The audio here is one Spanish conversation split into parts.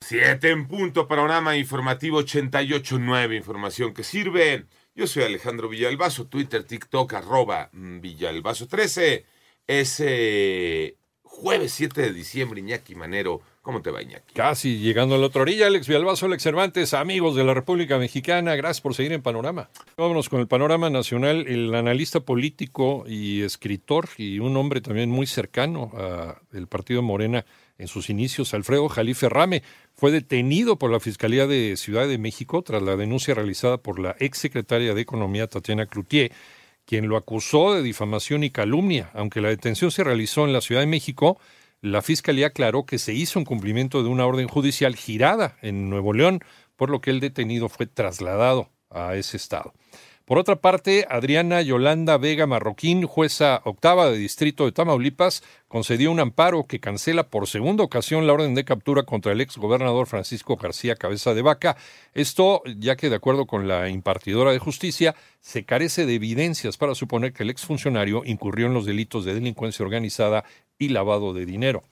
Siete en punto, panorama informativo 88.9, información que sirve. Yo soy Alejandro Villalbazo, Twitter, TikTok, arroba Villalbazo13. Es jueves 7 de diciembre, Iñaki Manero. ¿Cómo te va, Iñaki? Casi llegando a la otra orilla, Alex Villalbazo, Alex Cervantes, amigos de la República Mexicana, gracias por seguir en Panorama. Vámonos con el panorama nacional, el analista político y escritor y un hombre también muy cercano al partido Morena en sus inicios, Alfredo Jalife Rame, fue detenido por la Fiscalía de Ciudad de México tras la denuncia realizada por la exsecretaria de Economía, Tatiana Cloutier, quien lo acusó de difamación y calumnia. Aunque la detención se realizó en la Ciudad de México, la Fiscalía aclaró que se hizo en cumplimiento de una orden judicial girada en Nuevo León, por lo que el detenido fue trasladado a ese estado. Por otra parte, Adriana Yolanda Vega Marroquín, jueza octava de Distrito de Tamaulipas, concedió un amparo que cancela por segunda ocasión la orden de captura contra el ex gobernador Francisco García Cabeza de Vaca. Esto ya que, de acuerdo con la impartidora de justicia, se carece de evidencias para suponer que el exfuncionario incurrió en los delitos de delincuencia organizada y lavado de dinero.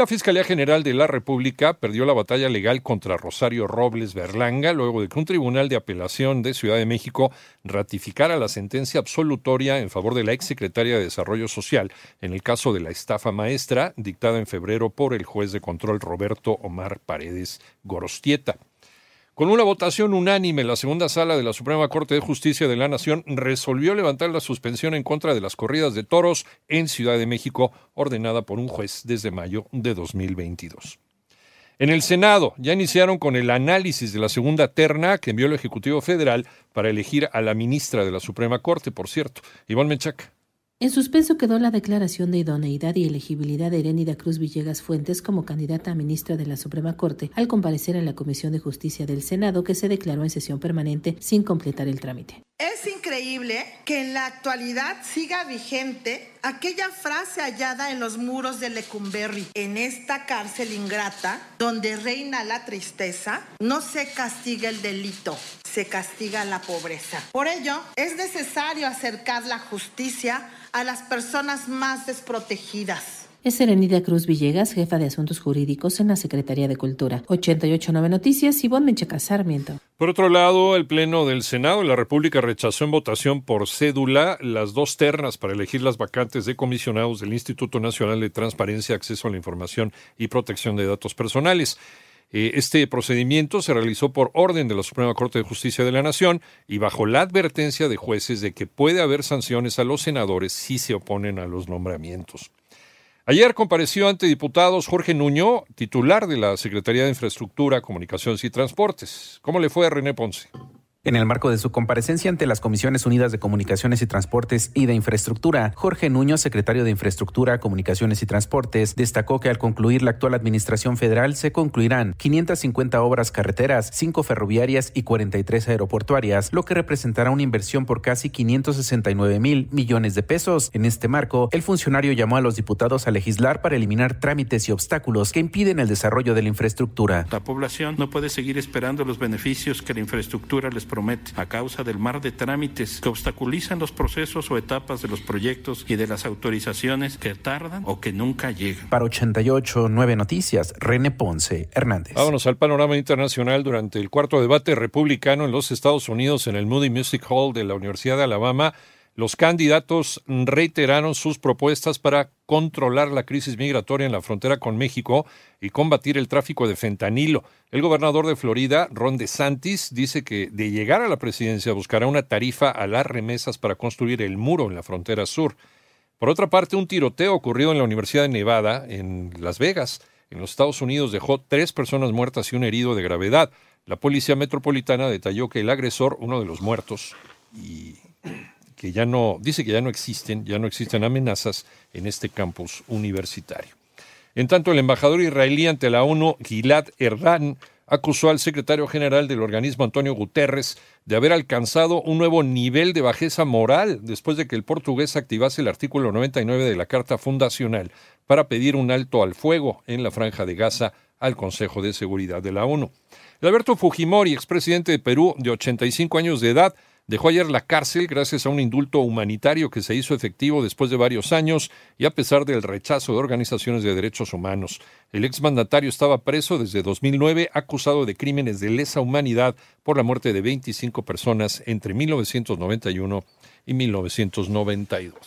La Fiscalía General de la República perdió la batalla legal contra Rosario Robles Berlanga luego de que un tribunal de apelación de Ciudad de México ratificara la sentencia absolutoria en favor de la exsecretaria de Desarrollo Social en el caso de la estafa maestra dictada en febrero por el juez de control Roberto Omar Paredes Gorostieta. Con una votación unánime, la segunda sala de la Suprema Corte de Justicia de la Nación resolvió levantar la suspensión en contra de las corridas de toros en Ciudad de México, ordenada por un juez desde mayo de 2022. En el Senado ya iniciaron con el análisis de la segunda terna que envió el Ejecutivo Federal para elegir a la ministra de la Suprema Corte, por cierto, Iván Menchaca. En suspenso quedó la declaración de idoneidad y elegibilidad de Erénida Cruz Villegas Fuentes como candidata a ministra de la Suprema Corte al comparecer en la Comisión de Justicia del Senado que se declaró en sesión permanente sin completar el trámite. Es increíble que en la actualidad siga vigente aquella frase hallada en los muros de Lecumberri. En esta cárcel ingrata, donde reina la tristeza, no se castiga el delito, se castiga la pobreza. Por ello, es necesario acercar la justicia a las personas más desprotegidas. Es Serenida Cruz Villegas, jefa de Asuntos Jurídicos en la Secretaría de Cultura. 889 Noticias, Ivonne Menchaca Sarmiento. Por otro lado, el Pleno del Senado de la República rechazó en votación por cédula las dos ternas para elegir las vacantes de comisionados del Instituto Nacional de Transparencia, Acceso a la Información y Protección de Datos Personales. Eh, este procedimiento se realizó por orden de la Suprema Corte de Justicia de la Nación y bajo la advertencia de jueces de que puede haber sanciones a los senadores si se oponen a los nombramientos. Ayer compareció ante diputados Jorge Nuño, titular de la Secretaría de Infraestructura, Comunicaciones y Transportes. ¿Cómo le fue a René Ponce? En el marco de su comparecencia ante las Comisiones Unidas de Comunicaciones y Transportes y de Infraestructura, Jorge Nuño, secretario de Infraestructura, Comunicaciones y Transportes, destacó que al concluir la actual administración federal se concluirán 550 obras carreteras, 5 ferroviarias y 43 aeroportuarias, lo que representará una inversión por casi 569 mil millones de pesos. En este marco, el funcionario llamó a los diputados a legislar para eliminar trámites y obstáculos que impiden el desarrollo de la infraestructura. La población no puede seguir esperando los beneficios que la infraestructura les promete a causa del mar de trámites que obstaculizan los procesos o etapas de los proyectos y de las autorizaciones que tardan o que nunca llegan. Para 88 9 Noticias, René Ponce Hernández. Vámonos al panorama internacional durante el cuarto debate republicano en los Estados Unidos en el Moody Music Hall de la Universidad de Alabama. Los candidatos reiteraron sus propuestas para controlar la crisis migratoria en la frontera con México y combatir el tráfico de fentanilo. El gobernador de Florida, Ron DeSantis, dice que de llegar a la presidencia buscará una tarifa a las remesas para construir el muro en la frontera sur. Por otra parte, un tiroteo ocurrido en la Universidad de Nevada, en Las Vegas, en los Estados Unidos, dejó tres personas muertas y un herido de gravedad. La policía metropolitana detalló que el agresor, uno de los muertos, y que ya no, dice que ya no existen, ya no existen amenazas en este campus universitario. En tanto, el embajador israelí ante la ONU, Gilad Erdan, acusó al secretario general del organismo, Antonio Guterres, de haber alcanzado un nuevo nivel de bajeza moral después de que el portugués activase el artículo 99 de la Carta Fundacional para pedir un alto al fuego en la franja de Gaza al Consejo de Seguridad de la ONU. Alberto Fujimori, expresidente de Perú de 85 años de edad, Dejó ayer la cárcel gracias a un indulto humanitario que se hizo efectivo después de varios años y a pesar del rechazo de organizaciones de derechos humanos. El exmandatario estaba preso desde 2009 acusado de crímenes de lesa humanidad por la muerte de 25 personas entre 1991 y 1992.